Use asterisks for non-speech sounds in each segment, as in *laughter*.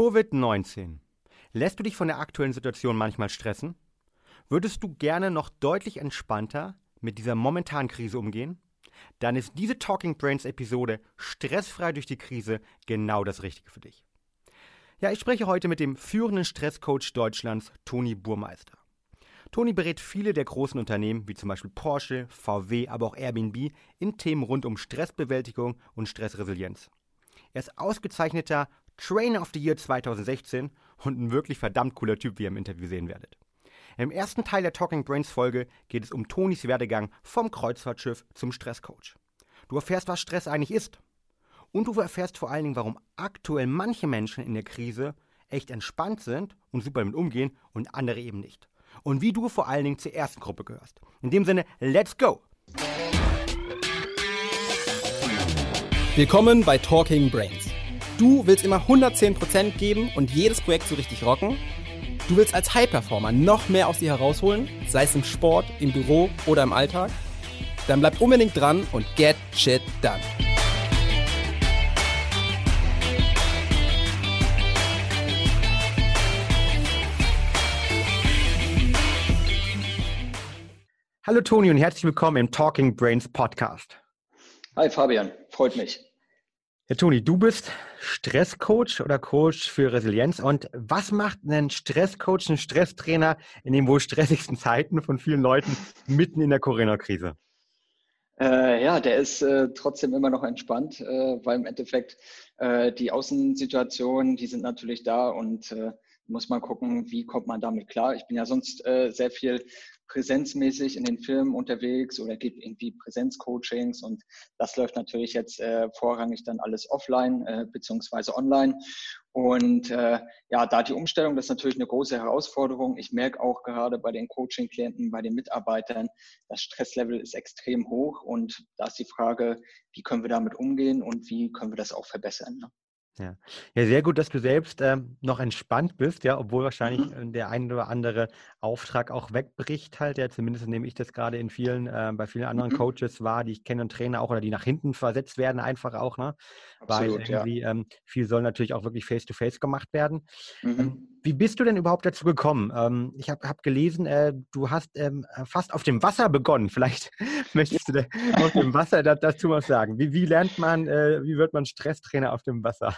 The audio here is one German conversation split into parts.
Covid-19. Lässt du dich von der aktuellen Situation manchmal stressen? Würdest du gerne noch deutlich entspannter mit dieser momentanen Krise umgehen? Dann ist diese Talking Brains Episode Stressfrei durch die Krise genau das Richtige für dich. Ja, ich spreche heute mit dem führenden Stresscoach Deutschlands, Toni Burmeister. Toni berät viele der großen Unternehmen, wie zum Beispiel Porsche, VW, aber auch Airbnb, in Themen rund um Stressbewältigung und Stressresilienz. Er ist ausgezeichneter Trainer of the Year 2016 und ein wirklich verdammt cooler Typ, wie ihr im Interview sehen werdet. Im ersten Teil der Talking Brains Folge geht es um Tonis Werdegang vom Kreuzfahrtschiff zum Stresscoach. Du erfährst, was Stress eigentlich ist. Und du erfährst vor allen Dingen, warum aktuell manche Menschen in der Krise echt entspannt sind und super damit umgehen und andere eben nicht. Und wie du vor allen Dingen zur ersten Gruppe gehörst. In dem Sinne, let's go! Willkommen bei Talking Brains. Du willst immer 110% geben und jedes Projekt so richtig rocken? Du willst als High-Performer noch mehr aus dir herausholen, sei es im Sport, im Büro oder im Alltag? Dann bleib unbedingt dran und get shit done. Hallo Toni und herzlich willkommen im Talking Brains Podcast. Hi Fabian, freut mich. Ja, Toni, du bist Stresscoach oder Coach für Resilienz. Und was macht ein Stresscoach, ein Stresstrainer in den wohl stressigsten Zeiten von vielen Leuten *laughs* mitten in der Corona-Krise? Äh, ja, der ist äh, trotzdem immer noch entspannt, äh, weil im Endeffekt äh, die Außensituationen, die sind natürlich da und äh, muss man gucken, wie kommt man damit klar. Ich bin ja sonst äh, sehr viel präsenzmäßig in den Filmen unterwegs oder gibt irgendwie Präsenzcoachings und das läuft natürlich jetzt äh, vorrangig dann alles offline äh, beziehungsweise online. Und äh, ja, da die Umstellung, das ist natürlich eine große Herausforderung. Ich merke auch gerade bei den Coaching-Klienten, bei den Mitarbeitern, das Stresslevel ist extrem hoch und da ist die Frage, wie können wir damit umgehen und wie können wir das auch verbessern. Ne? Ja. ja, sehr gut, dass du selbst ähm, noch entspannt bist, ja, obwohl wahrscheinlich mhm. Äh, der ein oder andere Auftrag auch wegbricht halt, ja, zumindest nehme ich das gerade in vielen, äh, bei vielen anderen mhm. Coaches wahr, die ich kenne und Trainer auch oder die nach hinten versetzt werden einfach auch, ne? Absolut, Weil irgendwie ja. ähm, viel soll natürlich auch wirklich face-to-face -face gemacht werden. Ähm, mhm. Wie bist du denn überhaupt dazu gekommen? Ähm, ich habe hab gelesen, äh, du hast ähm, fast auf dem Wasser begonnen. Vielleicht *laughs* möchtest du auf dem *laughs* Wasser dazu was sagen. Wie, wie lernt man, äh, wie wird man Stresstrainer auf dem Wasser?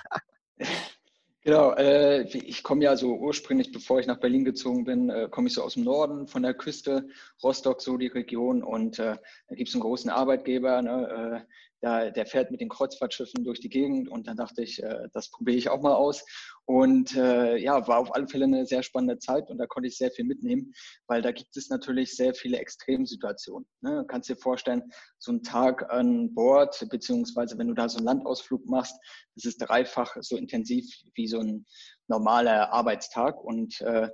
Genau, äh, ich komme ja so ursprünglich, bevor ich nach Berlin gezogen bin, äh, komme ich so aus dem Norden von der Küste, Rostock, so die Region. Und äh, da gibt es einen großen Arbeitgeber, ne, der, der fährt mit den Kreuzfahrtschiffen durch die Gegend. Und dann dachte ich, äh, das probiere ich auch mal aus. Und äh, ja, war auf alle Fälle eine sehr spannende Zeit und da konnte ich sehr viel mitnehmen, weil da gibt es natürlich sehr viele Extremsituationen. Ne? Du kannst dir vorstellen, so ein Tag an Bord, beziehungsweise wenn du da so einen Landausflug machst, das ist dreifach so intensiv wie so ein normaler Arbeitstag. Und äh,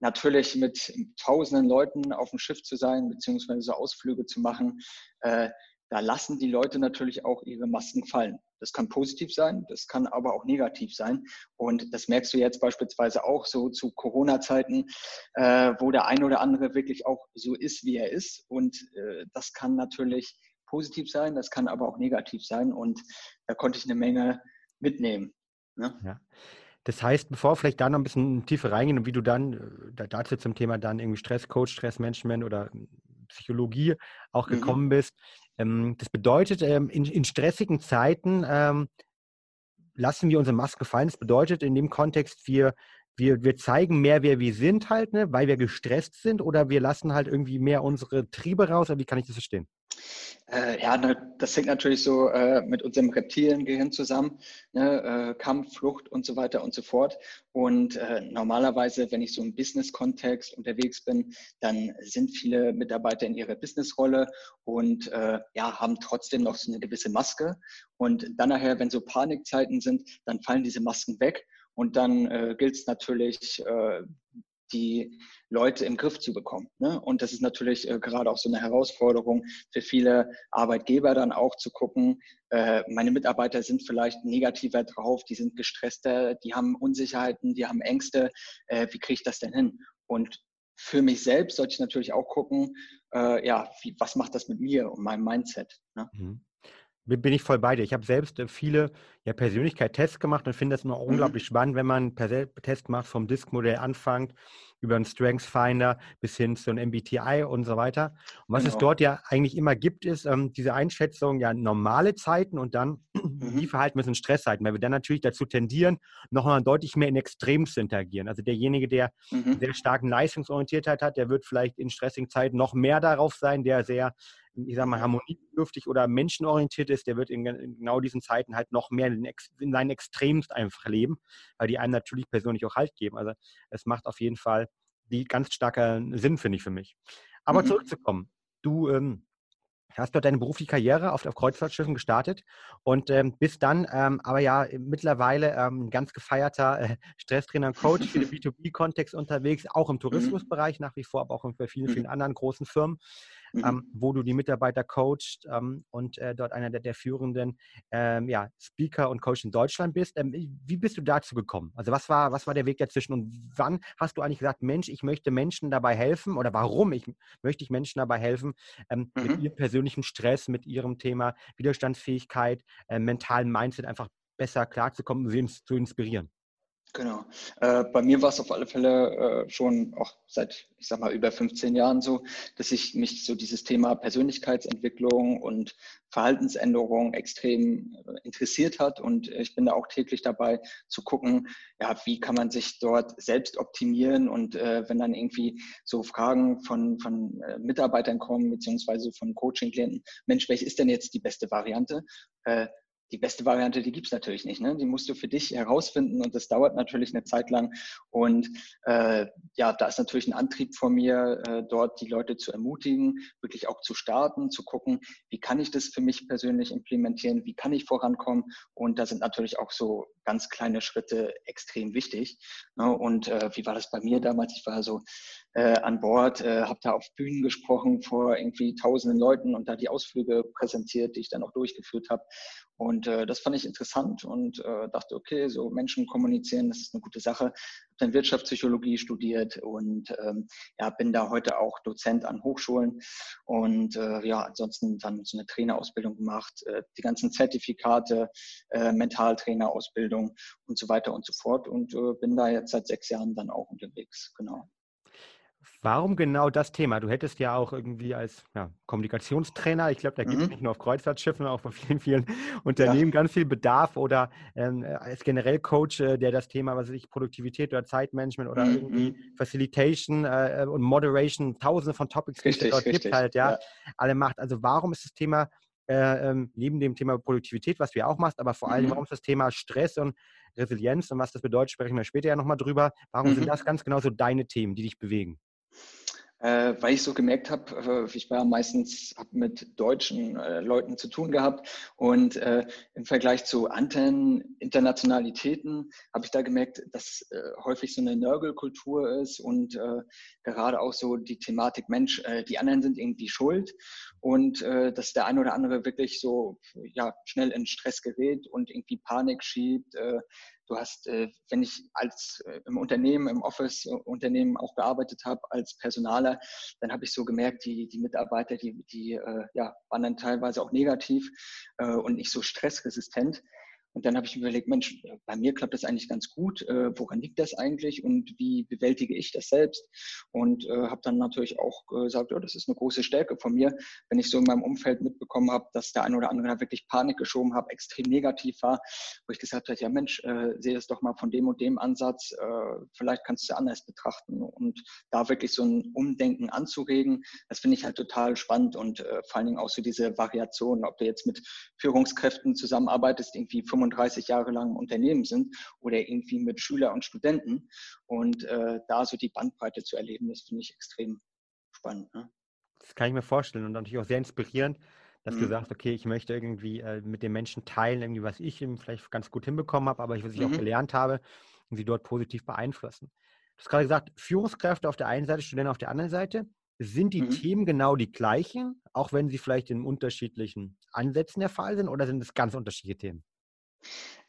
natürlich mit tausenden Leuten auf dem Schiff zu sein, beziehungsweise so Ausflüge zu machen, äh, da lassen die Leute natürlich auch ihre Masken fallen. Das kann positiv sein, das kann aber auch negativ sein. Und das merkst du jetzt beispielsweise auch so zu Corona-Zeiten, äh, wo der eine oder andere wirklich auch so ist, wie er ist. Und äh, das kann natürlich positiv sein, das kann aber auch negativ sein. Und da konnte ich eine Menge mitnehmen. Ne? Ja. Das heißt, bevor wir vielleicht da noch ein bisschen tiefer reingehen und wie du dann äh, dazu zum Thema dann irgendwie Stresscoach, Stressmanagement oder Psychologie auch mhm. gekommen bist, ähm, das bedeutet, ähm, in, in, stressigen Zeiten ähm, lassen wir unsere Maske fallen. Das bedeutet in dem Kontext, wir, wir, wir zeigen mehr, wer wir sind halt, ne, weil wir gestresst sind oder wir lassen halt irgendwie mehr unsere Triebe raus. Wie kann ich das verstehen? Äh, ja, das hängt natürlich so äh, mit unserem Reptiliengehirn zusammen. Ne? Äh, Kampf, Flucht und so weiter und so fort. Und äh, normalerweise, wenn ich so im Business-Kontext unterwegs bin, dann sind viele Mitarbeiter in ihrer Businessrolle und äh, ja, haben trotzdem noch so eine gewisse Maske. Und dann nachher, wenn so Panikzeiten sind, dann fallen diese Masken weg. Und dann äh, gilt es natürlich, die Leute im Griff zu bekommen. Ne? Und das ist natürlich äh, gerade auch so eine Herausforderung für viele Arbeitgeber dann auch zu gucken, äh, meine Mitarbeiter sind vielleicht negativer drauf, die sind gestresster, die haben Unsicherheiten, die haben Ängste. Äh, wie kriege ich das denn hin? Und für mich selbst sollte ich natürlich auch gucken, äh, ja, wie, was macht das mit mir und meinem Mindset? Ne? Mhm. Bin ich voll bei dir. Ich habe selbst äh, viele ja, Persönlichkeit-Tests gemacht und finde das immer mhm. unglaublich spannend, wenn man per Test macht, vom Disk-Modell anfängt, über einen Strengths Finder bis hin zu einem MBTI und so weiter. Und was genau. es dort ja eigentlich immer gibt, ist ähm, diese Einschätzung, ja, normale Zeiten und dann, *clears throat* mhm. wie verhalten wir uns in Stresszeiten, weil wir dann natürlich dazu tendieren, nochmal deutlich mehr in Extrems zu interagieren. Also derjenige, der mhm. sehr starken Leistungsorientiertheit hat, der wird vielleicht in stressigen Zeiten noch mehr darauf sein, der sehr ich sag mal, harmoniebedürftig oder menschenorientiert ist, der wird in, in genau diesen Zeiten halt noch mehr in, in seinen Extremst einfach leben, weil die einem natürlich persönlich auch Halt geben. Also es macht auf jeden Fall die ganz starker Sinn, finde ich, für mich. Aber mhm. zurückzukommen, du ähm, hast dort deine berufliche Karriere auf, auf Kreuzfahrtschiffen gestartet und ähm, bist dann ähm, aber ja mittlerweile ähm, ganz gefeierter äh, Stresstrainer und Coach für den B2B-Kontext unterwegs, auch im mhm. Tourismusbereich nach wie vor, aber auch bei vielen, vielen mhm. anderen großen Firmen mhm. ähm, wo du die Mitarbeiter coachst ähm, und äh, dort einer der, der führenden ähm, ja, Speaker und Coach in Deutschland bist. Ähm, wie bist du dazu gekommen? Also was war, was war der Weg dazwischen und wann hast du eigentlich gesagt, Mensch, ich möchte Menschen dabei helfen oder warum ich, möchte ich Menschen dabei helfen, ähm, mhm. mit ihrem persönlichen Stress, mit ihrem Thema Widerstandsfähigkeit, äh, mentalen Mindset einfach besser klarzukommen und sie zu inspirieren? Genau. Äh, bei mir war es auf alle Fälle äh, schon auch seit, ich sag mal, über 15 Jahren so, dass ich mich so dieses Thema Persönlichkeitsentwicklung und Verhaltensänderung extrem äh, interessiert hat. Und ich bin da auch täglich dabei zu gucken, ja, wie kann man sich dort selbst optimieren und äh, wenn dann irgendwie so Fragen von, von äh, Mitarbeitern kommen, beziehungsweise von Coaching-Klienten, Mensch, welche ist denn jetzt die beste Variante? Die beste Variante, die gibt es natürlich nicht. Ne? Die musst du für dich herausfinden und das dauert natürlich eine Zeit lang. Und äh, ja, da ist natürlich ein Antrieb von mir, äh, dort die Leute zu ermutigen, wirklich auch zu starten, zu gucken, wie kann ich das für mich persönlich implementieren, wie kann ich vorankommen. Und da sind natürlich auch so ganz kleine Schritte extrem wichtig. Ne? Und äh, wie war das bei mir damals? Ich war so äh, an Bord, äh, habe da auf Bühnen gesprochen vor irgendwie tausenden Leuten und da die Ausflüge präsentiert, die ich dann auch durchgeführt habe. Und äh, das fand ich interessant und dachte, okay, so Menschen kommunizieren, das ist eine gute Sache. Dann Wirtschaftspsychologie studiert und ähm, ja, bin da heute auch Dozent an Hochschulen und äh, ja, ansonsten dann so eine Trainerausbildung gemacht, äh, die ganzen Zertifikate, äh, Mentaltrainerausbildung und so weiter und so fort und äh, bin da jetzt seit sechs Jahren dann auch unterwegs, genau. Warum genau das Thema? Du hättest ja auch irgendwie als ja, Kommunikationstrainer, ich glaube, da gibt es mhm. nicht nur auf Kreuzfahrtschiffen, sondern auch bei vielen, vielen *laughs* Unternehmen ja. ganz viel Bedarf oder ähm, als generell Coach, äh, der das Thema, was weiß ich, Produktivität oder Zeitmanagement oder mhm. irgendwie mhm. Facilitation äh, und Moderation, tausende von Topics, die es dort richtig. gibt halt, ja, ja, alle macht. Also warum ist das Thema äh, ähm, neben dem Thema Produktivität, was du ja auch machst, aber vor allem, mhm. warum ist das Thema Stress und Resilienz und was das bedeutet, sprechen wir später ja nochmal drüber. Warum mhm. sind das ganz genau so deine Themen, die dich bewegen? Äh, weil ich so gemerkt habe, äh, ich war meistens hab mit deutschen äh, Leuten zu tun gehabt und äh, im Vergleich zu anderen Internationalitäten habe ich da gemerkt, dass äh, häufig so eine Nörgelkultur ist und äh, gerade auch so die Thematik Mensch, die anderen sind irgendwie schuld und dass der eine oder andere wirklich so ja schnell in Stress gerät und irgendwie Panik schiebt, Du hast, äh, wenn ich als äh, im Unternehmen, im Office-Unternehmen auch gearbeitet habe als Personaler, dann habe ich so gemerkt, die, die Mitarbeiter, die, die äh, ja, waren dann teilweise auch negativ und nicht so stressresistent. Und dann habe ich überlegt, Mensch, bei mir klappt das eigentlich ganz gut. Äh, woran liegt das eigentlich? Und wie bewältige ich das selbst? Und äh, habe dann natürlich auch gesagt, oh, das ist eine große Stärke von mir, wenn ich so in meinem Umfeld mitbekommen habe, dass der eine oder andere da wirklich Panik geschoben hat, extrem negativ war, wo ich gesagt habe, ja Mensch, äh, sehe es doch mal von dem und dem Ansatz, äh, vielleicht kannst du es anders betrachten. Und da wirklich so ein Umdenken anzuregen, das finde ich halt total spannend. Und äh, vor allen Dingen auch so diese Variationen, ob du jetzt mit Führungskräften zusammenarbeitest, irgendwie 35 Jahre lang im Unternehmen sind oder irgendwie mit Schüler und Studenten. Und äh, da so die Bandbreite zu erleben, das finde ich extrem spannend. Ne? Das kann ich mir vorstellen und natürlich auch sehr inspirierend, dass mhm. du sagst, okay, ich möchte irgendwie äh, mit den Menschen teilen, irgendwie was ich eben vielleicht ganz gut hinbekommen habe, aber was ich mhm. auch gelernt habe und sie dort positiv beeinflussen. Du hast gerade gesagt, Führungskräfte auf der einen Seite, Studenten auf der anderen Seite. Sind die mhm. Themen genau die gleichen, auch wenn sie vielleicht in unterschiedlichen Ansätzen der Fall sind, oder sind es ganz unterschiedliche Themen?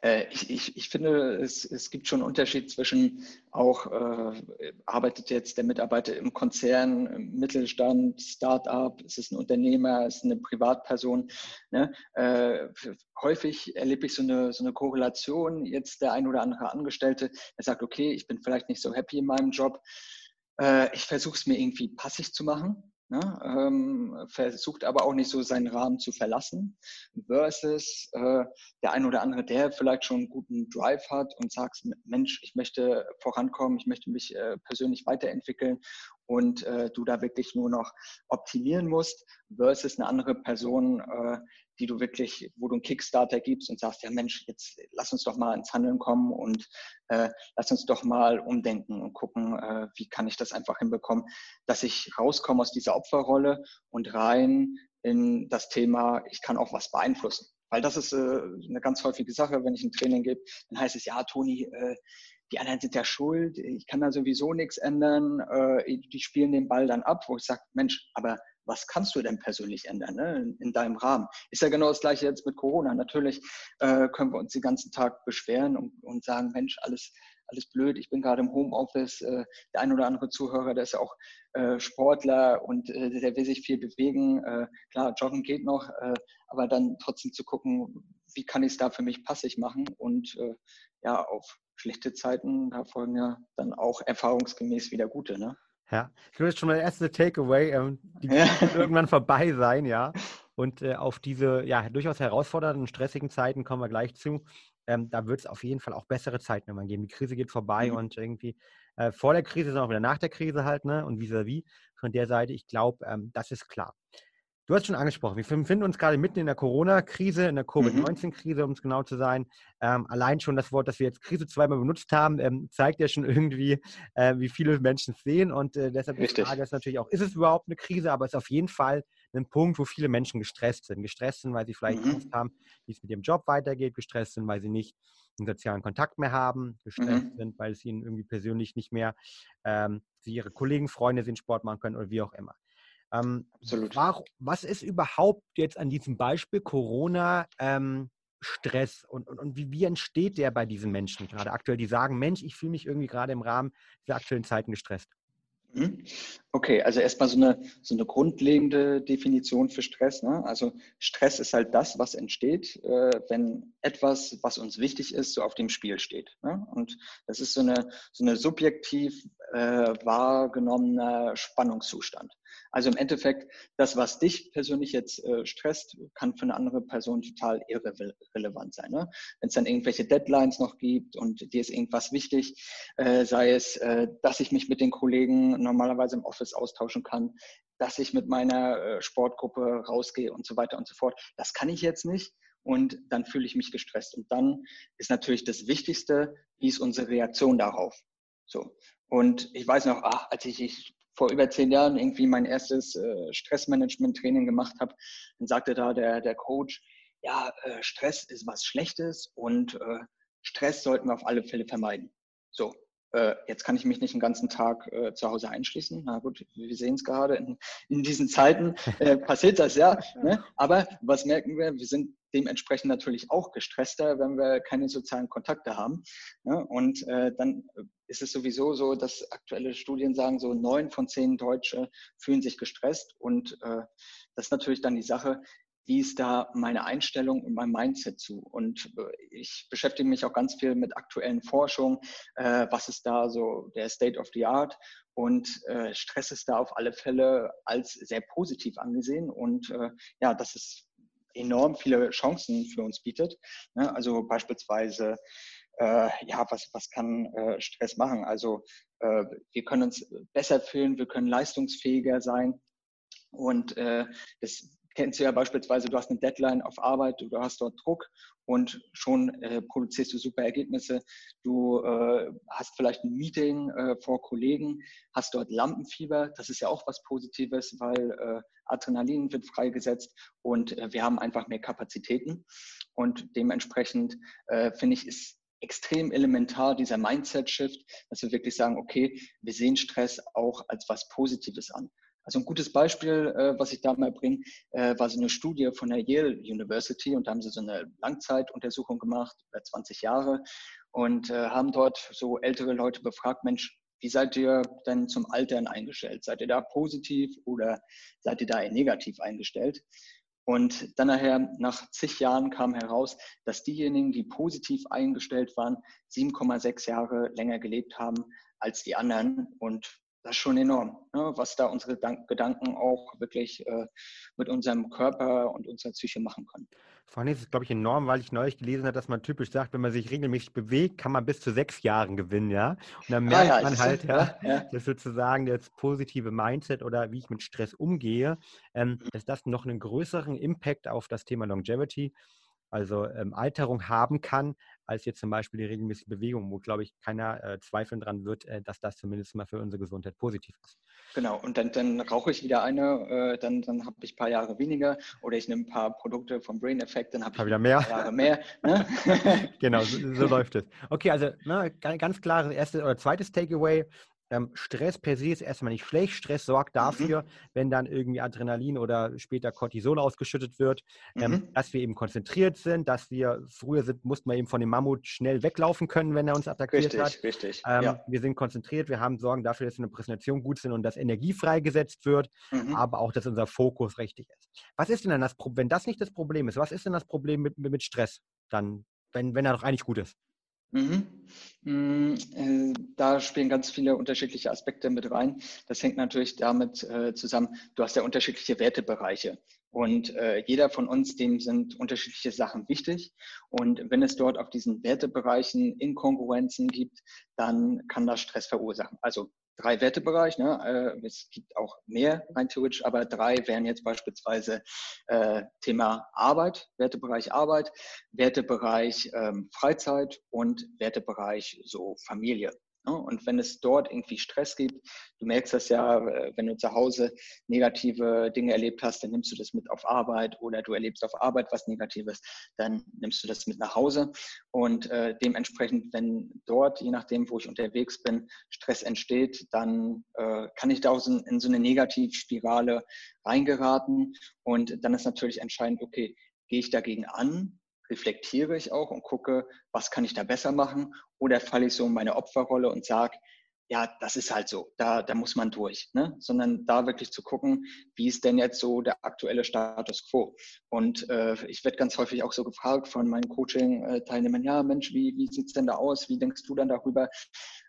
Äh, ich, ich, ich finde, es, es gibt schon einen Unterschied zwischen auch, äh, arbeitet jetzt der Mitarbeiter im Konzern, im Mittelstand, Start-up, ist es ein Unternehmer, ist es eine Privatperson. Ne? Äh, häufig erlebe ich so eine, so eine Korrelation. Jetzt der ein oder andere Angestellte, der sagt, okay, ich bin vielleicht nicht so happy in meinem Job. Äh, ich versuche es mir irgendwie passig zu machen Ne? Ähm, versucht aber auch nicht so seinen Rahmen zu verlassen, versus äh, der ein oder andere, der vielleicht schon einen guten Drive hat und sagt, Mensch, ich möchte vorankommen, ich möchte mich äh, persönlich weiterentwickeln und äh, du da wirklich nur noch optimieren musst, versus eine andere Person, äh, die du wirklich, wo du einen Kickstarter gibst und sagst, ja Mensch, jetzt lass uns doch mal ins Handeln kommen und äh, lass uns doch mal umdenken und gucken, äh, wie kann ich das einfach hinbekommen, dass ich rauskomme aus dieser Opferrolle und rein in das Thema, ich kann auch was beeinflussen. Weil das ist äh, eine ganz häufige Sache, wenn ich ein Training gebe, dann heißt es, ja, Toni, äh, die anderen sind ja schuld, ich kann da sowieso nichts ändern, äh, die spielen den Ball dann ab, wo ich sage, Mensch, aber was kannst du denn persönlich ändern ne, in, in, deinem Rahmen? Ist ja genau das gleiche jetzt mit Corona. Natürlich äh, können wir uns den ganzen Tag beschweren und, und sagen, Mensch, alles, alles blöd, ich bin gerade im Homeoffice. Äh, der ein oder andere Zuhörer, der ist ja auch äh, Sportler und äh, der will sich viel bewegen. Äh, klar, joggen geht noch, äh, aber dann trotzdem zu gucken, wie kann ich es da für mich passig machen und ja, auf schlechte Zeiten, da folgen ja dann auch erfahrungsgemäß wieder gute. Ne? Ja, ich glaube, das ist schon mal der erste Takeaway. Ähm, die ja. wird irgendwann vorbei sein, ja. *laughs* Und äh, auf diese ja, durchaus herausfordernden, stressigen Zeiten kommen wir gleich zu. Ähm, da wird es auf jeden Fall auch bessere Zeiten immer geben. Die Krise geht vorbei mhm. und irgendwie äh, vor der Krise, sondern auch wieder nach der Krise halt, ne? Und vis-à-vis -vis von der Seite, ich glaube, ähm, das ist klar. Du hast schon angesprochen, wir befinden uns gerade mitten in der Corona-Krise, in der mhm. Covid-19-Krise, um es genau zu sein. Ähm, allein schon das Wort, das wir jetzt Krise zweimal benutzt haben, ähm, zeigt ja schon *laughs* irgendwie, äh, wie viele Menschen es sehen. Und äh, deshalb Richtig. die Frage ist natürlich auch, ist es überhaupt eine Krise? Aber es ist auf jeden Fall ein Punkt, wo viele Menschen gestresst sind. Gestresst sind, weil sie vielleicht mhm. Angst haben, wie es mit ihrem Job weitergeht. Gestresst sind, weil sie nicht einen sozialen Kontakt mehr haben. Gestresst mhm. sind, weil es ihnen irgendwie persönlich nicht mehr, ähm, sie ihre Kollegen, Freunde sind, Sport machen können oder wie auch immer. Ähm, Absolut. War, was ist überhaupt jetzt an diesem Beispiel Corona ähm, Stress und, und, und wie, wie, entsteht der bei diesen Menschen gerade aktuell, die sagen, Mensch, ich fühle mich irgendwie gerade im Rahmen dieser aktuellen Zeiten gestresst? Mhm. Okay, also erstmal so eine, so eine grundlegende Definition für Stress. Ne? Also Stress ist halt das, was entsteht, äh, wenn etwas, was uns wichtig ist, so auf dem Spiel steht. Ne? Und das ist so eine, so eine subjektiv äh, wahrgenommener Spannungszustand. Also im Endeffekt, das, was dich persönlich jetzt äh, stresst, kann für eine andere Person total irrelevant sein. Ne? Wenn es dann irgendwelche Deadlines noch gibt und dir ist irgendwas wichtig, äh, sei es, äh, dass ich mich mit den Kollegen normalerweise im Office austauschen kann, dass ich mit meiner äh, Sportgruppe rausgehe und so weiter und so fort. Das kann ich jetzt nicht und dann fühle ich mich gestresst. Und dann ist natürlich das Wichtigste, wie ist unsere Reaktion darauf? So. Und ich weiß noch, ach, als ich, ich vor über zehn Jahren irgendwie mein erstes äh, Stressmanagement-Training gemacht habe, dann sagte da der, der Coach, ja, äh, Stress ist was Schlechtes und äh, Stress sollten wir auf alle Fälle vermeiden. So, äh, jetzt kann ich mich nicht den ganzen Tag äh, zu Hause einschließen. Na gut, wir sehen es gerade, in, in, diesen Zeiten äh, passiert das ja. *laughs* Ne? Aber was merken wir? Wir sind dementsprechend natürlich auch gestresster, wenn wir keine sozialen Kontakte haben. Ne? Und äh, dann ist es sowieso so, dass aktuelle Studien sagen, so neun von zehn Deutsche fühlen sich gestresst. Und äh, das ist natürlich dann die Sache, wie ist da meine Einstellung und mein Mindset zu? Und äh, ich beschäftige mich auch ganz viel mit aktuellen Forschungen. Äh, was ist da so der State of the Art? Und äh, Stress ist da auf alle Fälle als sehr positiv angesehen. Und äh, ja, das ist enorm viele Chancen für uns bietet. Ne? Also beispielsweise, äh, ja, was, was kann äh, Stress machen? Also äh, wir können uns besser fühlen, wir können leistungsfähiger sein. Und äh, das kennst du ja beispielsweise, du hast eine Deadline auf Arbeit, du hast dort Druck und schon äh, produzierst du super Ergebnisse. Du äh, hast vielleicht ein Meeting äh, vor Kollegen, hast dort Lampenfieber, das ist ja auch was Positives, weil äh, Adrenalin wird freigesetzt und äh, wir haben einfach mehr Kapazitäten. Und dementsprechend äh, finde ich, ist extrem elementar, dieser Mindset-Shift, dass wir wirklich sagen, okay, wir sehen Stress auch als was Positives an. Also ein gutes Beispiel, äh, was ich da mal bringe, äh, war so eine Studie von der Yale University und da haben sie so eine Langzeituntersuchung gemacht, über 20 Jahre und äh, haben dort so ältere Leute befragt, Mensch, wie seid ihr denn zum Altern eingestellt? Seid ihr da positiv oder seid ihr da negativ eingestellt? Und dann nachher, nach zig Jahren kam heraus, dass diejenigen, die positiv eingestellt waren, 7,6 Jahre länger gelebt haben als die anderen. Und das ist schon enorm, ne, was da unsere Gedanken auch wirklich äh, mit unserem Körper und unserer Psyche machen können. Vor allem ist es, glaube ich, enorm, weil ich neulich gelesen habe, dass man typisch sagt, wenn man sich regelmäßig bewegt, kann man bis zu sechs Jahren gewinnen, ja. Und dann merkt ah, ja, man halt, ja, ja, dass sozusagen das positive Mindset oder wie ich mit Stress umgehe, ähm, dass das noch einen größeren Impact auf das Thema Longevity also ähm, Alterung haben kann, als jetzt zum Beispiel die regelmäßige Bewegung, wo, glaube ich, keiner äh, zweifeln dran wird, äh, dass das zumindest mal für unsere Gesundheit positiv ist. Genau, und dann, dann rauche ich wieder eine, äh, dann, dann habe ich ein paar Jahre weniger oder ich nehme ein paar Produkte vom Brain Effect, dann habe ich wieder mehr. ein paar Jahre mehr. Ne? *laughs* genau, so, so, *laughs* läuft es. Okay, also ne, ganz klares erstes oder zweites Takeaway, ähm, Stress per se ist erstmal nicht schlecht. Stress sorgt mhm. dafür, mhm. wenn dann irgendwie Adrenalin oder später Cortisol ausgeschüttet wird, ähm, mhm. dass wir eben konzentriert sind, dass wir, früher sind, mussten wir eben von dem Mammut schnell weglaufen können, wenn er uns attackiert richtig, hat. Richtig, ähm, ja. Wir sind konzentriert, wir haben Sorgen dafür, dass wir in der Präsentation gut sind und dass Energie freigesetzt wird, mhm. aber auch, dass unser Fokus richtig ist. Was ist denn dann das Problem, wenn das nicht das Problem ist, was ist denn das Problem mit, mit Stress dann, wenn, wenn er doch eigentlich gut ist? Mhm. Mm, äh, da spielen ganz viele unterschiedliche Aspekte mit rein. Das hängt natürlich damit äh, zusammen, du hast ja unterschiedliche Wertebereiche. Und äh, jeder von uns, dem sind unterschiedliche Sachen wichtig. Und wenn es dort auf diesen Wertebereichen Inkongruenzen gibt, dann kann das Stress verursachen. Also drei Wertebereiche. Ne? Äh, es gibt auch mehr rein theoretisch, aber drei wären jetzt beispielsweise äh, Thema Arbeit, Wertebereich Arbeit, Wertebereich ähm, Freizeit und Wertebereich so Familie. Ne? Und wenn es dort irgendwie Stress gibt, du merkst das ja, äh, wenn du zu Hause negative Dinge erlebt hast, dann nimmst du das mit auf Arbeit oder du erlebst auf Arbeit was Negatives, dann nimmst du das mit nach Hause. Und äh, dementsprechend, wenn dort, je nachdem, wo ich unterwegs bin, Stress entsteht, dann äh, kann ich da auch in, in so eine Negativspirale reingeraten. Und dann ist natürlich entscheidend, okay, gehe ich dagegen an reflektiere ich auch und gucke, was kann ich da besser machen? Oder falle ich so in meine Opferrolle und sage, ja, das ist halt so, da, da muss man durch, ne? sondern da wirklich zu gucken, wie ist denn jetzt so der aktuelle Status quo. Und äh, ich werde ganz häufig auch so gefragt von meinen Coaching-Teilnehmern, ja Mensch, wie, wie sieht es denn da aus, wie denkst du dann darüber?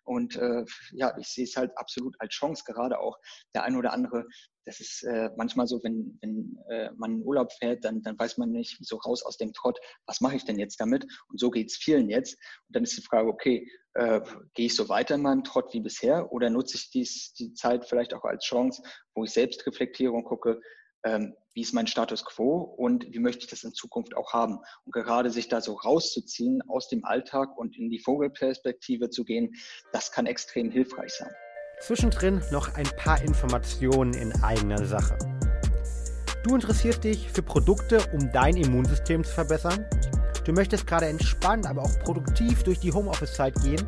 Und äh, ja, ich sehe es halt absolut als Chance, gerade auch der ein oder andere das ist äh, manchmal so, wenn, wenn äh, man in Urlaub fährt, dann, dann weiß man nicht so raus aus dem Trott, was mache ich denn jetzt damit? Und so geht es vielen jetzt. Und dann ist die Frage, okay, äh, gehe ich so weiter in meinem Trott wie bisher oder nutze ich dies, die Zeit vielleicht auch als Chance, wo ich selbst reflektiere und gucke, ähm, wie ist mein Status quo und wie möchte ich das in Zukunft auch haben. Und gerade sich da so rauszuziehen aus dem Alltag und in die Vogelperspektive zu gehen, das kann extrem hilfreich sein. Zwischendrin noch ein paar Informationen in eigener Sache. Du interessierst dich für Produkte, um dein Immunsystem zu verbessern? Du möchtest gerade entspannt, aber auch produktiv durch die Homeoffice-Zeit gehen?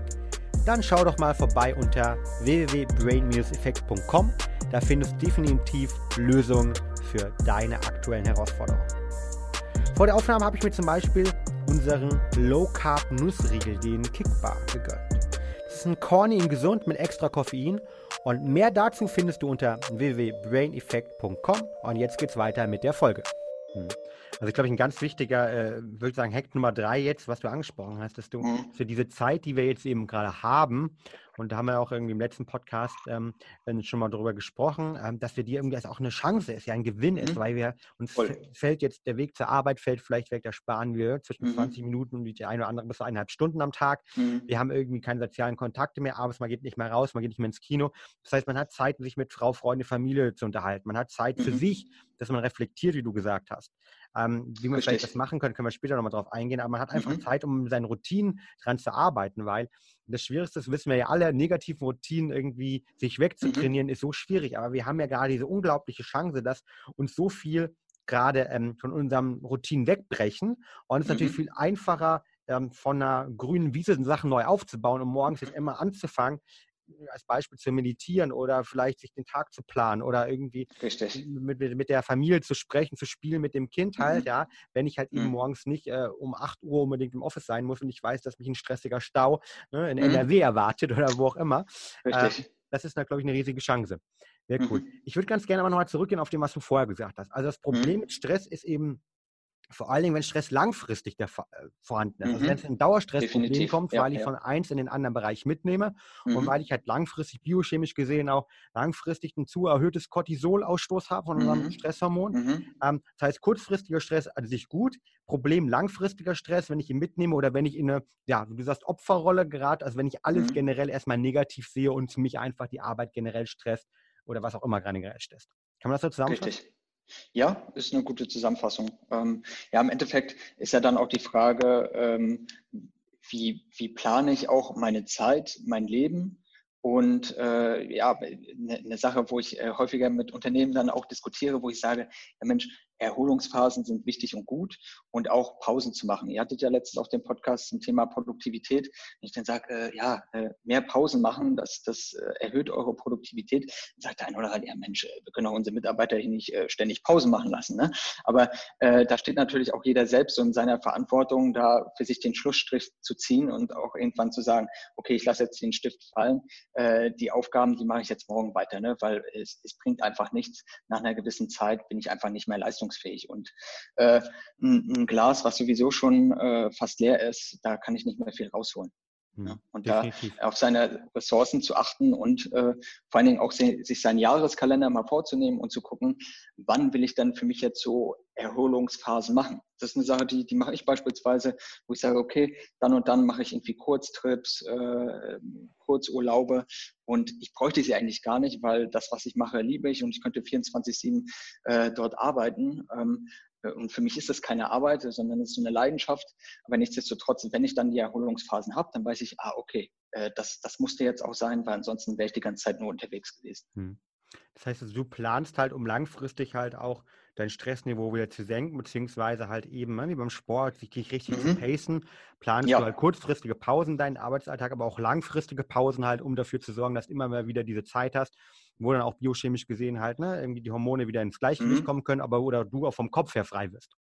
Dann schau doch mal vorbei unter www.brain-effekt.com. Da findest du definitiv Lösungen für deine aktuellen Herausforderungen. Vor der Aufnahme habe ich mir zum Beispiel unseren Low Carb Nussriegel, den Kickbar, gegönnt ist ein Corny in gesund mit extra Koffein. Und mehr dazu findest du unter www.braineffect.com. Und jetzt geht's weiter mit der Folge. Also ich glaube, ein ganz wichtiger, äh, würde ich sagen, Hack Nummer drei jetzt, was du angesprochen hast, dass du mhm. für diese Zeit, die wir jetzt eben gerade haben, und da haben wir auch irgendwie im letzten Podcast ähm, schon mal drüber gesprochen, ähm, dass wir die irgendwie als auch eine Chance ist, ja ein Gewinn mhm. ist, weil wir uns fällt jetzt der Weg zur Arbeit fällt vielleicht weg, da sparen wir zwischen mhm. 20 Minuten und die eine oder andere bis eineinhalb Stunden am Tag. Mhm. Wir haben irgendwie keine sozialen Kontakte mehr, abends man geht nicht mehr raus, man geht nicht mehr ins Kino. Das heißt, man hat Zeit, sich mit Frau, Freunde, Familie zu unterhalten. Man hat Zeit für mhm. sich, dass man reflektiert, wie du gesagt hast. Ähm, wie man Richtig. vielleicht das machen kann, können wir später nochmal drauf eingehen, aber man hat einfach mhm. Zeit, um seinen Routinen dran zu arbeiten, weil das Schwierigste, das wissen wir ja alle, negativen Routinen irgendwie sich mhm. wegzutrainieren, mhm. ist so schwierig. Aber wir haben ja gerade diese unglaubliche Chance, dass uns so viel gerade ähm, von unserem Routinen wegbrechen. Und es ist mhm. natürlich viel einfacher, ähm, von einer grünen Wiese Sachen neu aufzubauen und morgens jetzt immer anzufangen, als Beispiel zu meditieren oder vielleicht sich den Tag zu planen oder irgendwie mit, mit, der Familie zu sprechen, zu spielen mit dem Kind halt, mhm. ja, wenn ich halt eben mhm. morgens nicht äh, um 8 Uhr unbedingt im Office sein muss und ich weiß, dass mich ein stressiger Stau ne, in mhm. NRW erwartet oder wo auch immer. Richtig. Äh, das ist, glaube ich, eine riesige Chance. Sehr cool. Mhm. Ich würde ganz gerne aber nochmal zurückgehen auf dem, was du vorher gesagt hast. Also das Problem mhm. mit Stress ist eben, vor allen Dingen, wenn Stress langfristig der, äh, vorhanden ist. Also mhm. Also wenn es ein Dauerstressproblem kommt, ja, weil ich ja. von eins in den anderen Bereich mitnehme mhm. und weil ich halt langfristig biochemisch gesehen auch langfristig ein zu erhöhtes Cortisolausstoß habe von unserem mhm. Stresshormon. Mhm. Ähm, das heißt, kurzfristiger Stress an sich gut, Problem langfristiger Stress, wenn ich ihn mitnehme oder wenn ich in eine, ja, wie du sagst, Opferrolle gerate, also wenn ich alles mhm. generell erstmal negativ sehe und mich einfach die Arbeit generell stresst oder was auch immer gerade generell stresst. Kann man das so zusammenfassen? Richtig. Ja, ist eine gute Zusammenfassung. Ähm, ja, im Endeffekt ist ja dann auch die Frage, ähm, wie, wie plane ich auch meine Zeit, mein Leben? Und äh, ja, eine, eine Sache, wo ich äh, häufiger mit Unternehmen dann auch diskutiere, wo ich sage, ja Mensch, Erholungsphasen sind wichtig und gut und auch Pausen zu machen. Ihr hattet ja letztens auch den Podcast zum Thema Produktivität. Wenn ich dann sage, äh, ja, äh, mehr Pausen machen, das, das äh, erhöht eure Produktivität, dann sagt der eine oder andere, ja Mensch, äh, wir können auch unsere Mitarbeiter hier nicht äh, ständig Pausen machen lassen. Ne? Aber äh, da steht natürlich auch jeder selbst in seiner Verantwortung, da für sich den Schlussstrich zu ziehen und auch irgendwann zu sagen, okay, ich lasse jetzt den Stift fallen, äh, die Aufgaben, die mache ich jetzt morgen weiter, ne? weil es, es bringt einfach nichts. Nach einer gewissen Zeit bin ich einfach nicht mehr leistungsfähig leistungsfähig. Und äh, ein, ein, Glas, was sowieso schon äh, fast leer ist, da kann ich nicht mehr viel rausholen. Ja, hm, und Definitiv. da auf seine Ressourcen zu achten und äh, vor allen Dingen auch se sich seinen Jahreskalender mal vorzunehmen und zu gucken, wann will ich dann für mich jetzt so Erholungsphasen machen. Das ist eine Sache, die, die mache ich beispielsweise, wo ich sage, okay, dann und dann mache ich irgendwie Kurztrips, äh, Kurzurlaube und ich bräuchte sie eigentlich gar nicht, weil das, was ich mache, liebe ich und ich könnte 24-7 äh, dort arbeiten. Ähm, äh, und für mich ist das keine Arbeit, sondern es ist so eine Leidenschaft. Aber nichtsdestotrotz, wenn ich dann die Erholungsphasen habe, dann weiß ich, ah, okay, äh, das, das musste jetzt auch sein, weil ansonsten wäre ich die ganze Zeit nur unterwegs gewesen. Hm. Das heißt, also, du planst halt, um langfristig halt auch dein Stressniveau wieder zu senken, beziehungsweise halt eben, ne, wie beim Sport, dich richtig mhm. zu pacen, planst ja. du halt kurzfristige Pausen deinen Arbeitsalltag, aber auch langfristige Pausen halt, um dafür zu sorgen, dass immer mal wieder diese Zeit hast, wo dann auch biochemisch gesehen halt ne, irgendwie die Hormone wieder ins Gleichgewicht mhm. kommen können, aber oder du auch vom Kopf her frei wirst.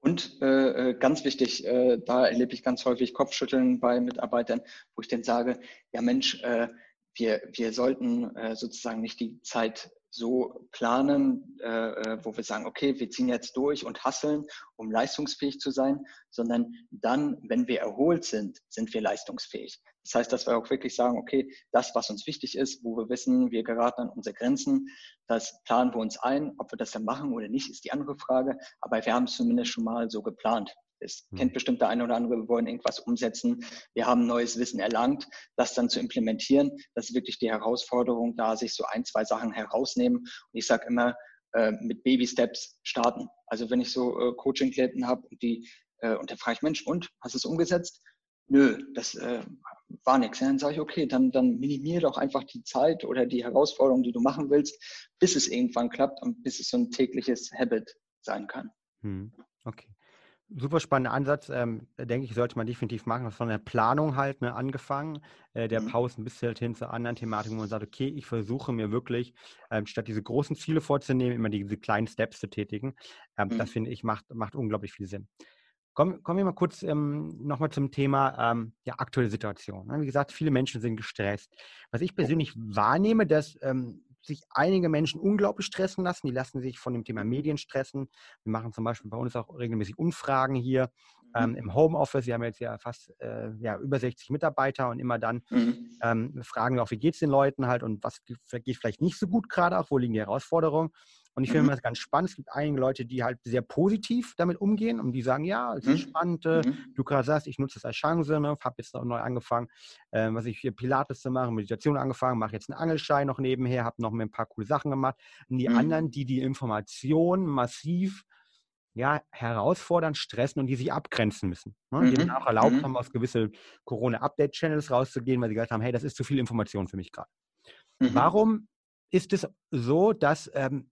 Und äh, äh, ganz wichtig, äh, da erlebe ich ganz häufig Kopfschütteln bei Mitarbeitern, wo ich dann sage, ja Mensch, äh, wir, wir sollten äh, sozusagen nicht die Zeit so planen, äh, äh, wo wir sagen, okay, wir ziehen jetzt durch und hasseln, um leistungsfähig zu sein, sondern dann, wenn wir erholt sind, sind wir leistungsfähig. Das heißt, dass wir auch wirklich sagen, okay, das, was uns wichtig ist, wo wir wissen, wir geraten an unsere Grenzen, das planen wir uns ein. Ob wir das dann machen oder nicht, ist die andere Frage. Aber wir haben es zumindest schon mal so geplant. Es mhm. kennt bestimmt der eine oder andere, wir wollen irgendwas umsetzen, wir haben neues Wissen erlangt, das dann zu implementieren, das ist wirklich die Herausforderung, da sich so ein, zwei Sachen herausnehmen. Und ich sage immer, äh, mit Baby-Steps starten. Also wenn ich so äh, Coaching-Klienten habe und die äh, und dann frage ich, Mensch, und hast du es umgesetzt? Nö, das äh, war nichts. Dann sage ich, okay, dann, dann minimiere doch einfach die Zeit oder die Herausforderung, die du machen willst, bis es irgendwann klappt und bis es so ein tägliches Habit sein kann. Hm, okay super spannender Ansatz, ähm, denke ich, sollte man definitiv machen. Von der Planung halt ne, angefangen, äh, der mhm. Pausen bis halt hin zu anderen Thematiken, wo man sagt, okay, ich versuche mir wirklich, ähm, statt diese großen Ziele vorzunehmen, immer diese kleinen Steps zu tätigen. Ähm, mhm. Das finde ich macht, macht unglaublich viel Sinn. Kommen, kommen wir mal kurz ähm, nochmal zum Thema ähm, ja, aktuelle Situation. Ne? Wie gesagt, viele Menschen sind gestresst. Was ich persönlich wahrnehme, dass ähm, sich einige Menschen unglaublich stressen lassen. Die lassen sich von dem Thema Medien stressen. Wir machen zum Beispiel bei uns auch regelmäßig Umfragen hier ähm, mhm. im Homeoffice. Wir haben jetzt ja fast äh, ja, über 60 Mitarbeiter und immer dann mhm. ähm, fragen wir auch, wie geht es den Leuten halt und was geht vielleicht nicht so gut gerade auch, wo liegen die Herausforderungen. Und ich finde mhm. das ganz spannend. Es gibt einige Leute, die halt sehr positiv damit umgehen und die sagen, ja, es ist mhm. spannend. Äh, mhm. Du gerade sagst, ich nutze es als Chance, ne? habe jetzt noch neu angefangen, äh, was ich hier Pilates zu machen, Meditation angefangen, mache jetzt einen Angelschein noch nebenher, habe noch ein paar coole Sachen gemacht. Und die mhm. anderen, die die Information massiv ja, herausfordern, stressen und die sich abgrenzen müssen. Ne? Die dann mhm. auch erlaubt mhm. haben, aus gewisse Corona-Update-Channels rauszugehen, weil sie gesagt haben, hey, das ist zu viel Information für mich gerade. Warum ist es so, dass ähm,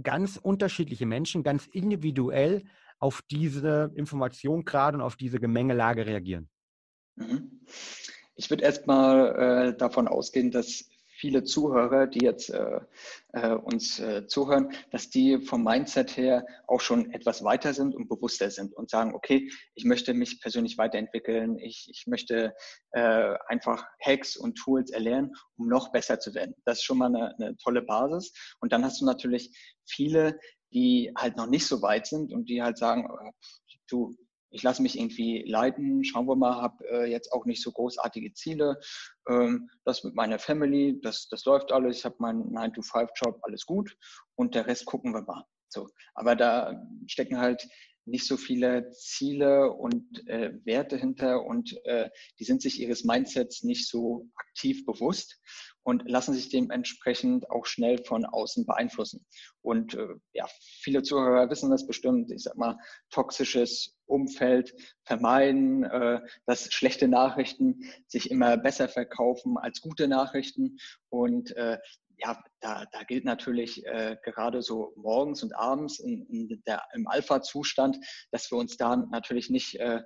ganz unterschiedliche Menschen ganz individuell auf diese Information gerade und auf diese Gemengelage reagieren. Mhm. ich würde erstmal äh, davon ausgehen, dass viele Zuhörer, die jetzt äh, äh, uns äh, zuhören, dass die vom Mindset her auch schon etwas weiter sind und bewusster sind und sagen, okay, ich möchte mich persönlich weiterentwickeln, ich, ich möchte äh, einfach Hacks und Tools erlernen, um noch besser zu werden. Das ist schon mal eine, eine tolle Basis. Und dann hast du natürlich viele, die halt noch nicht so weit sind und die halt sagen, oh, du, ich lasse mich irgendwie leiten, schauen wir mal, habe äh, jetzt auch nicht so großartige Ziele. Ähm, das mit meiner Family, das, das läuft alles, ich habe meinen 9-to-5-Job, alles gut und der Rest gucken wir mal. So. Aber da stecken halt nicht so viele Ziele und äh, Werte hinter und äh, die sind sich ihres Mindsets nicht so aktiv bewusst und lassen sich dementsprechend auch schnell von außen beeinflussen. Und äh, ja, viele Zuhörer wissen das bestimmt, ich sag mal, toxisches Umfeld vermeiden, äh, dass schlechte Nachrichten sich immer besser verkaufen als gute Nachrichten. Und äh, ja, da, da gilt natürlich äh, gerade so morgens und abends in, in der, im Alpha-Zustand, dass wir uns da natürlich nicht äh,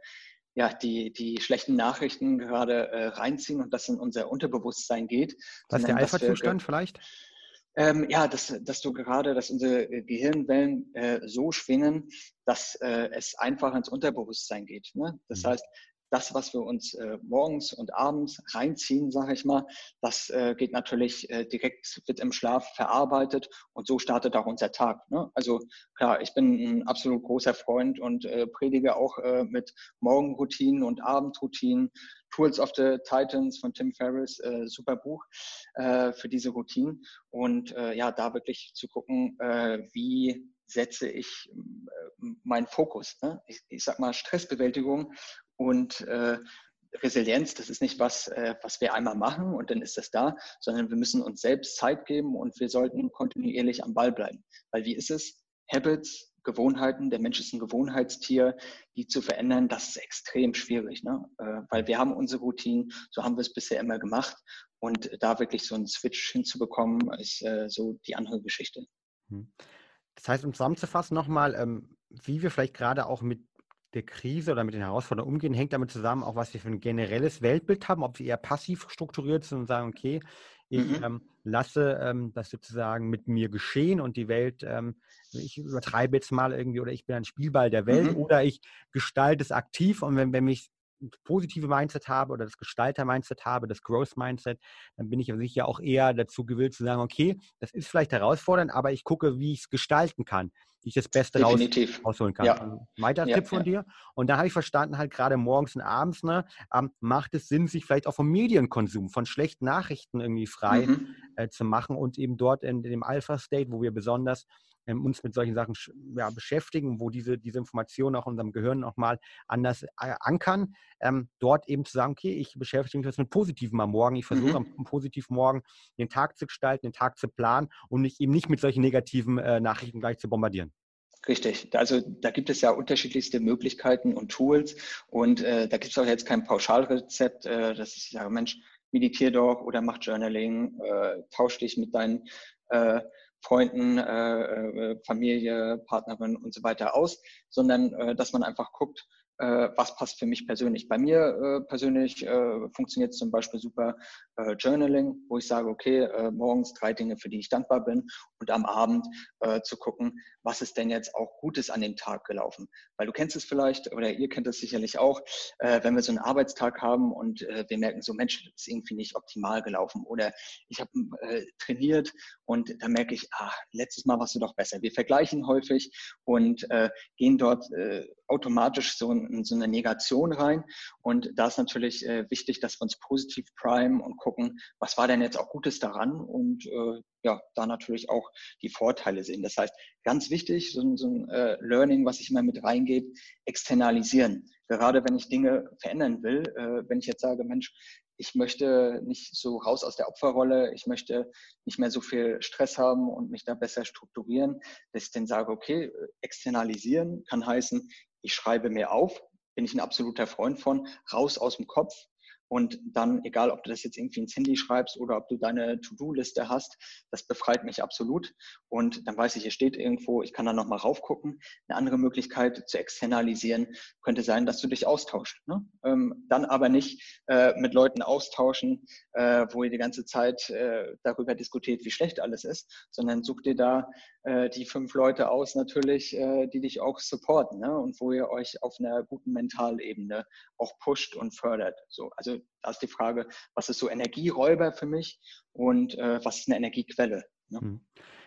ja, die, die schlechten Nachrichten gerade äh, reinziehen und das in unser Unterbewusstsein geht. Was ist der Alpha-Zustand vielleicht? Ähm, ja, dass, dass du gerade, dass unsere Gehirnwellen äh, so schwingen, dass äh, es einfach ins Unterbewusstsein geht. Ne? Das mhm. heißt, das, was wir uns äh, morgens und abends reinziehen, sage ich mal, das äh, geht natürlich äh, direkt, wird im Schlaf verarbeitet und so startet auch unser Tag. Ne? Also klar, ich bin ein absolut großer Freund und äh, predige auch äh, mit Morgenroutinen und Abendroutinen. Tools of the Titans von Tim Ferriss, äh, super Buch äh, für diese Routinen. Und äh, ja, da wirklich zu gucken, äh, wie setze ich äh, meinen Fokus. Ne? Ich, ich sag mal, Stressbewältigung und äh, Resilienz, das ist nicht was, äh, was wir einmal machen und dann ist das da, sondern wir müssen uns selbst Zeit geben und wir sollten kontinuierlich am Ball bleiben. Weil wie ist es? Habits, Gewohnheiten, der Mensch ist ein Gewohnheitstier, die zu verändern, das ist extrem schwierig, ne? Äh, weil wir haben unsere Routinen, so haben wir es bisher immer gemacht und da wirklich so einen Switch hinzubekommen, ist äh, so die andere Geschichte. Hm. Das heißt, um zusammenzufassen nochmal, ähm, wie wir vielleicht gerade auch mit der Krise oder mit den Herausforderungen umgehen, hängt damit zusammen, auch was wir für ein generelles Weltbild haben, ob wir eher passiv strukturiert sind und sagen, okay, ich mhm. ähm, lasse ähm, das sozusagen mit mir geschehen und die Welt, ähm, ich übertreibe jetzt mal irgendwie oder ich bin ein Spielball der Welt mhm. oder ich gestalte es aktiv und wenn, wenn mich positive Mindset habe oder das Gestalter-Mindset habe, das Growth-Mindset, dann bin ich sicher auch eher dazu gewillt zu sagen, okay, das ist vielleicht herausfordernd, aber ich gucke, wie ich es gestalten kann, wie ich das Beste raus, rausholen kann. Ja. Also, weiter ja, Tipp von ja. dir. Und da habe ich verstanden, halt gerade morgens und abends, ne, ähm, macht es Sinn, sich vielleicht auch vom Medienkonsum, von schlechten Nachrichten irgendwie frei mhm. äh, zu machen und eben dort in, in dem Alpha-State, wo wir besonders ähm, uns mit solchen Sachen ja, beschäftigen, wo diese, diese Informationen auch in unserem Gehirn nochmal anders äh, ankern, ähm, dort eben zu sagen, okay, ich beschäftige mich jetzt mit Positivem am Morgen, ich versuche mhm. am positiv morgen den Tag zu gestalten, den Tag zu planen und mich eben nicht mit solchen negativen äh, Nachrichten gleich zu bombardieren. Richtig. Also da gibt es ja unterschiedlichste Möglichkeiten und Tools und äh, da gibt es auch jetzt kein Pauschalrezept, äh, dass ich sage, Mensch, meditiere doch oder mach Journaling, äh, tausch dich mit deinen äh, Freunden, äh, äh, Familie, Partnerin und so weiter aus, sondern äh, dass man einfach guckt, äh, was passt für mich persönlich. Bei mir äh, persönlich äh, funktioniert zum Beispiel super äh, Journaling, wo ich sage, okay, äh, morgens drei Dinge, für die ich dankbar bin und am Abend äh, zu gucken, was ist denn jetzt auch Gutes an dem Tag gelaufen. Weil du kennst es vielleicht oder ihr kennt es sicherlich auch, wenn wir so einen Arbeitstag haben und wir merken so, Mensch, das ist irgendwie nicht optimal gelaufen oder ich habe trainiert und da merke ich, ah, letztes Mal warst du doch besser. Wir vergleichen häufig und gehen dort automatisch so in, so eine Negation rein. Und da ist natürlich äh, wichtig, dass wir uns positiv prime und gucken, was war denn jetzt auch Gutes daran und äh, ja, da natürlich auch die Vorteile sehen. Das heißt, ganz wichtig, so, so ein äh, Learning, was ich immer mit reingeht, externalisieren. Gerade wenn ich Dinge verändern will, äh, wenn ich jetzt sage, Mensch, ich möchte nicht so raus aus der Opferrolle, ich möchte nicht mehr so viel Stress haben und mich da besser strukturieren, dass ich dann sage, okay, externalisieren kann heißen, ich schreibe mir auf, bin ich ein absoluter Freund von, raus aus dem Kopf Und dann, egal ob du das jetzt irgendwie ins Handy schreibst oder ob du deine To-Do-Liste hast, das befreit mich absolut. Und dann weiß ich, hier steht irgendwo, ich kann da nochmal raufgucken. Eine andere Möglichkeit zu externalisieren könnte sein, dass du dich austauscht. Ne? Ähm, dann aber nicht äh, mit Leuten austauschen, äh, wo ihr die ganze Zeit äh, darüber diskutiert, wie schlecht alles ist, sondern such dir da äh, die fünf Leute aus natürlich, äh, die dich auch supporten ne? und wo ihr euch auf einer guten Mentalebene auch pusht und fördert. So, also da ist die Frage, was ist so Energieräuber für mich und äh, was ist eine Energiequelle? Ne? Hm.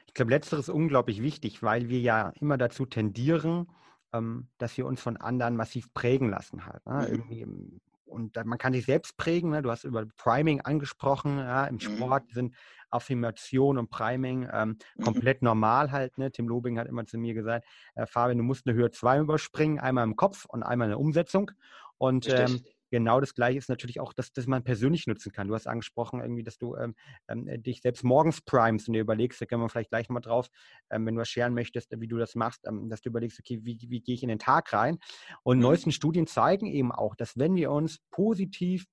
Ich glaube, letzteres ist unglaublich wichtig, weil wir ja immer dazu tendieren, ähm, dass wir uns von anderen massiv prägen lassen halt. Ne? Mhm. Und man kann sich selbst prägen. Ne? Du hast über Priming angesprochen. Ja? Im mhm. Sport mhm. sind Affirmation und Priming ähm, mhm. komplett normal halt. Ne? Tim Lobing hat immer zu mir gesagt, äh, Fabian, du musst eine Höhe 2 überspringen, einmal im Kopf und einmal in der Umsetzung. Und ähm, genau das Gleiche ist natürlich auch, dass, dass man persönlich nutzen kann. Du hast angesprochen, irgendwie, dass du ähm, ähm, dich selbst morgens primest und dir überlegst, da können wir vielleicht gleich nochmal drauf, ähm, wenn du was scheren möchtest, wie du das machst, ähm, dass du überlegst, okay, wie, wie gehe ich in den Tag rein? Und mhm. neuesten Studien zeigen eben auch, dass wenn wir uns positiv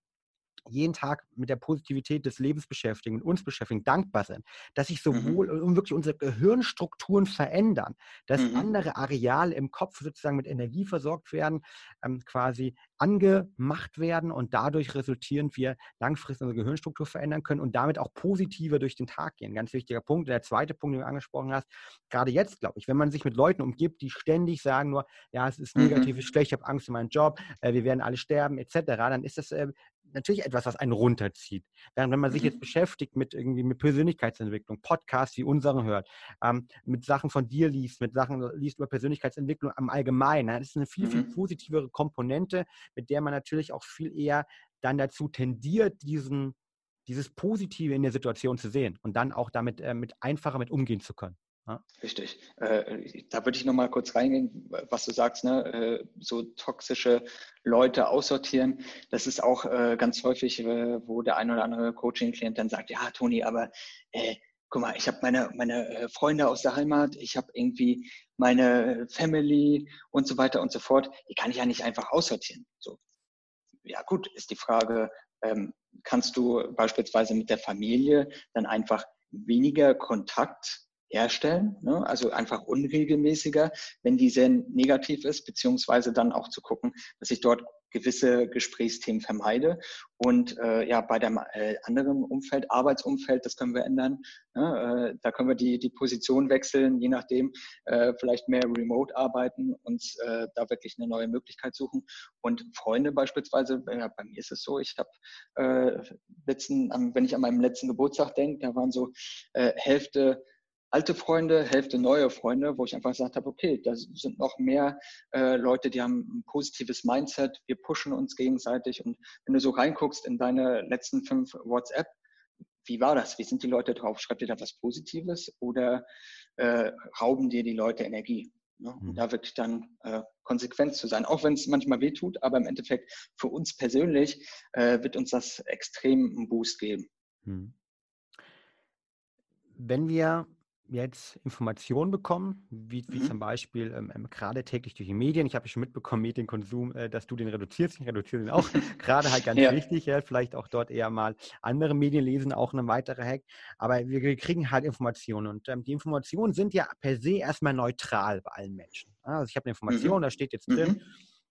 jeden Tag mit der Positivität des Lebens beschäftigen und uns beschäftigen, dankbar sind, dass sich mhm. sowohl mhm. wirklich unsere Gehirnstrukturen verändern, dass mhm. andere Areale im Kopf sozusagen mit Energie versorgt werden, ähm, quasi angemacht werden und dadurch resultierend wir langfristig unsere Gehirnstruktur verändern können und damit auch positiver durch den Tag gehen. Ganz wichtiger Punkt. Der zweite Punkt, den du angesprochen hast, gerade jetzt, glaube ich, wenn man sich mit Leuten umgibt, die ständig sagen nur, ja, es ist negativ, mhm. es ist schlecht, ich habe Angst um meinen Job, äh, wir werden alle sterben, etc., dann ist das äh, natürlich etwas, was einen runterzieht. Während wenn man sich jetzt mhm. beschäftigt mit irgendwie mit Persönlichkeitsentwicklung, Podcasts wie unseren hört, ähm, mit Sachen von dir liest, mit Sachen liest über Persönlichkeitsentwicklung am Allgemeinen, das ist eine viel, viel mhm. positivere Komponente, mit der man natürlich auch viel eher dann dazu tendiert, diesen, dieses Positive in der Situation zu sehen und dann auch damit äh, mit einfacher mit umgehen zu können. Ja. Richtig. Äh, da würde ich nochmal kurz reingehen, was du sagst, ne? Äh, so toxische Leute aussortieren. Das ist auch äh, ganz häufig, äh, wo der ein oder andere Coaching-Klient dann sagt, ja, Toni, aber äh, guck mal, ich habe meine, meine äh, Freunde aus der Heimat, ich habe irgendwie meine Family und so weiter und so fort. Die kann ich ja nicht einfach aussortieren. So. Ja, gut, ist die Frage, ähm, kannst du beispielsweise mit der Familie dann einfach weniger Kontakt herstellen, ne? also einfach unregelmäßiger, wenn die sehr negativ ist, beziehungsweise dann auch zu gucken, dass ich dort gewisse Gesprächsthemen vermeide. Und äh, ja, bei dem äh, anderen Umfeld, Arbeitsumfeld, das können wir ändern. Ne? Äh, da können wir die, die Position wechseln, je nachdem, äh, vielleicht mehr remote arbeiten, uns äh, da wirklich eine neue Möglichkeit suchen. Und Freunde beispielsweise, ja, bei mir ist es so, ich habe äh, letzten, wenn ich an meinem letzten Geburtstag denke, da waren so äh, Hälfte alte Freunde, Hälfte neue Freunde, wo ich einfach gesagt habe, okay, da sind noch mehr äh, Leute, die haben ein positives Mindset, wir pushen uns gegenseitig und wenn du so reinguckst in deine letzten fünf WhatsApp, wie war das? Wie sind die Leute drauf? Schreibt ihr da was Positives oder äh, rauben dir die Leute Energie? Ne? Mhm. Da wirklich dann äh, konsequent zu sein, auch wenn es manchmal wehtut, aber im Endeffekt für uns persönlich äh, wird uns das extrem einen Boost geben. Mhm. Wenn wir jetzt Informationen bekommen, wie, wie mhm. zum Beispiel ähm, ähm, gerade täglich durch die Medien. Ich habe schon mitbekommen, Medienkonsum, äh, dass du den reduzierst. Ich reduziere den auch. *laughs* gerade halt ganz ja. wichtig. Ja, vielleicht auch dort eher mal andere Medien lesen, auch ein weiterer Hack. Aber wir, wir kriegen halt Informationen und ähm, die Informationen sind ja per se erstmal neutral bei allen Menschen. Also ich habe eine Information, mhm. da steht jetzt drin. Mhm.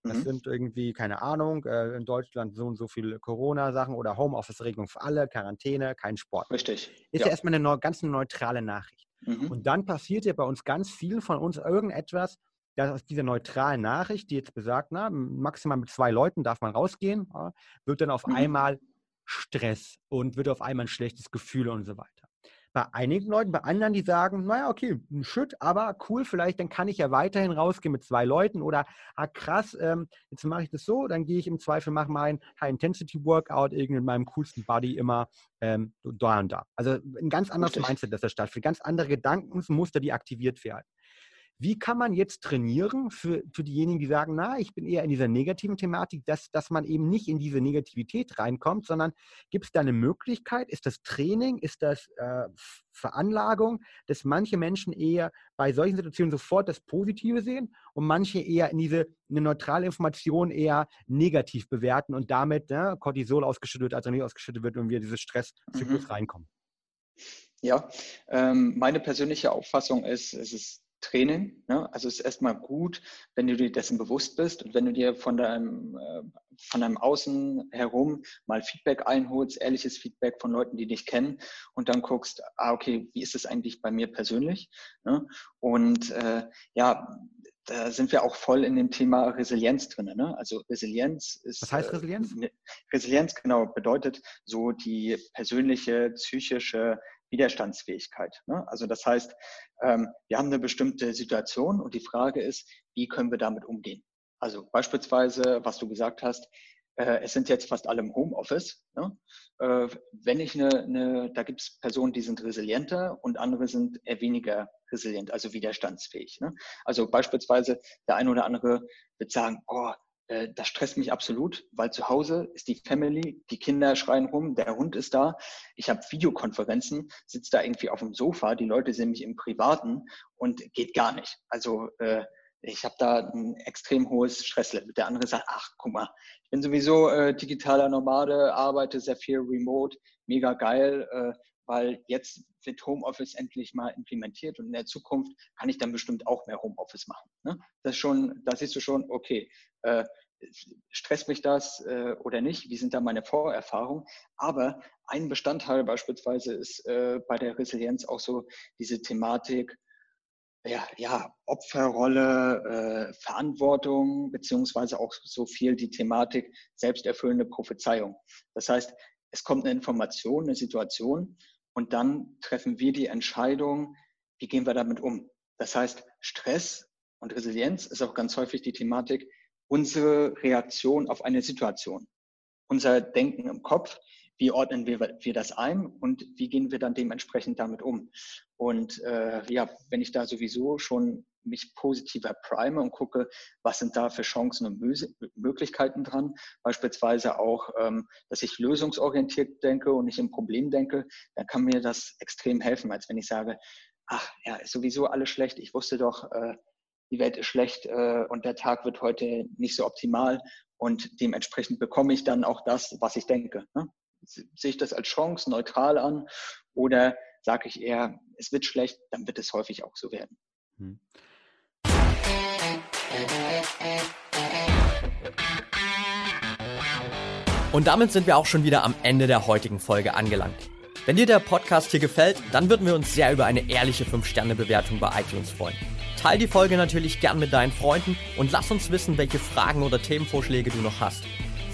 Das mhm. sind irgendwie, keine Ahnung, äh, in Deutschland so und so viele Corona-Sachen oder Homeoffice-Regelung für alle, Quarantäne, kein Sport. Richtig. Ist ja, ja erstmal eine neu, ganz neutrale Nachricht. Mhm. Und dann passiert ja bei uns ganz vielen von uns irgendetwas, dass aus dieser neutralen Nachricht, die jetzt besagt, na, maximal mit zwei Leuten darf man rausgehen, wird dann auf mhm. einmal Stress und wird auf einmal ein schlechtes Gefühl und so weiter bei einigen Leuten, bei anderen, die sagen, naja, okay, ein Shit, aber cool, vielleicht, dann kann ich ja weiterhin rausgehen mit zwei Leuten oder, ah krass, ähm, jetzt mache ich das so, dann gehe ich im Zweifel, mache mein High-Intensity-Workout irgendwie mit meinem coolsten Buddy immer ähm, da und da. Also ein ganz anderes. Mindset, das da stattfindet, ganz andere Gedankenmuster, die aktiviert werden. Wie kann man jetzt trainieren für, für diejenigen, die sagen, na, ich bin eher in dieser negativen Thematik, dass, dass man eben nicht in diese Negativität reinkommt, sondern gibt es da eine Möglichkeit? Ist das Training? Ist das äh, Veranlagung, dass manche Menschen eher bei solchen Situationen sofort das Positive sehen und manche eher in diese eine neutrale Information eher negativ bewerten und damit ne, Cortisol ausgeschüttet wird, Adrenalin ausgeschüttet wird und wir dieses Stresszyklus mhm. reinkommen? Ja, ähm, meine persönliche Auffassung ist, es ist Training. Ne? Also es ist erstmal gut, wenn du dir dessen bewusst bist und wenn du dir von deinem, äh, von deinem Außen herum mal Feedback einholst, ehrliches Feedback von Leuten, die dich kennen und dann guckst, ah, okay, wie ist es eigentlich bei mir persönlich? Ne? Und äh, ja, da sind wir auch voll in dem Thema Resilienz drin. Ne? Also Resilienz ist. Was heißt Resilienz? Äh, Resilienz, genau, bedeutet so die persönliche, psychische Widerstandsfähigkeit. Ne? Also das heißt, ähm, wir haben eine bestimmte Situation und die Frage ist, wie können wir damit umgehen? Also beispielsweise, was du gesagt hast, äh, es sind jetzt fast alle im Homeoffice. Ne? Äh, wenn ich eine, eine da gibt es Personen, die sind resilienter und andere sind eher weniger resilient, also widerstandsfähig. Ne? Also beispielsweise der eine oder andere wird sagen, oh, äh, das stresst mich absolut, weil zu Hause ist die Family, die Kinder schreien rum, der Hund ist da. Ich habe Videokonferenzen, sitze da irgendwie auf dem Sofa, die Leute sehen mich im Privaten und geht gar nicht. Also äh, ich habe da ein extrem hohes Stresslevel. Der andere sagt, ach, guck mal, ich bin sowieso äh, digitaler Nomade, arbeite sehr viel remote, mega geil, äh, weil jetzt wird Homeoffice endlich mal implementiert und in der Zukunft kann ich dann bestimmt auch mehr Homeoffice machen. Ne? Das schon, da siehst du schon, okay, äh, stresst mich das äh, oder nicht? Wie sind da meine Vorerfahrungen? Aber ein Bestandteil beispielsweise ist äh, bei der Resilienz auch so diese Thematik, ja, ja, Opferrolle, äh, Verantwortung, beziehungsweise auch so viel die Thematik selbsterfüllende Prophezeiung. Das heißt, es kommt eine Information, eine Situation und dann treffen wir die Entscheidung, wie gehen wir damit um. Das heißt, Stress und Resilienz ist auch ganz häufig die Thematik, unsere Reaktion auf eine Situation, unser Denken im Kopf, wie ordnen wir, wir das ein und wie gehen wir dann dementsprechend damit um. Und äh, ja, wenn ich da sowieso schon mich positiver prime und gucke, was sind da für Chancen und Möglichkeiten dran. Beispielsweise auch, ähm, dass ich lösungsorientiert denke und nicht im Problem denke, dann kann mir das extrem helfen, als wenn ich sage, ach ja, ist sowieso alles schlecht. Ich wusste doch, äh, die Welt ist schlecht äh, und der Tag wird heute nicht so optimal und dementsprechend bekomme ich dann auch das, was ich denke. Ne? Sehe ich das als Chance neutral an oder sage ich eher, es wird schlecht, dann wird es häufig auch so werden. Hm. Und damit sind wir auch schon wieder am Ende der heutigen Folge angelangt. Wenn dir der Podcast hier gefällt, dann würden wir uns sehr über eine ehrliche 5-Sterne-Bewertung bei iTunes freuen. Teil die Folge natürlich gern mit deinen Freunden und lass uns wissen, welche Fragen oder Themenvorschläge du noch hast.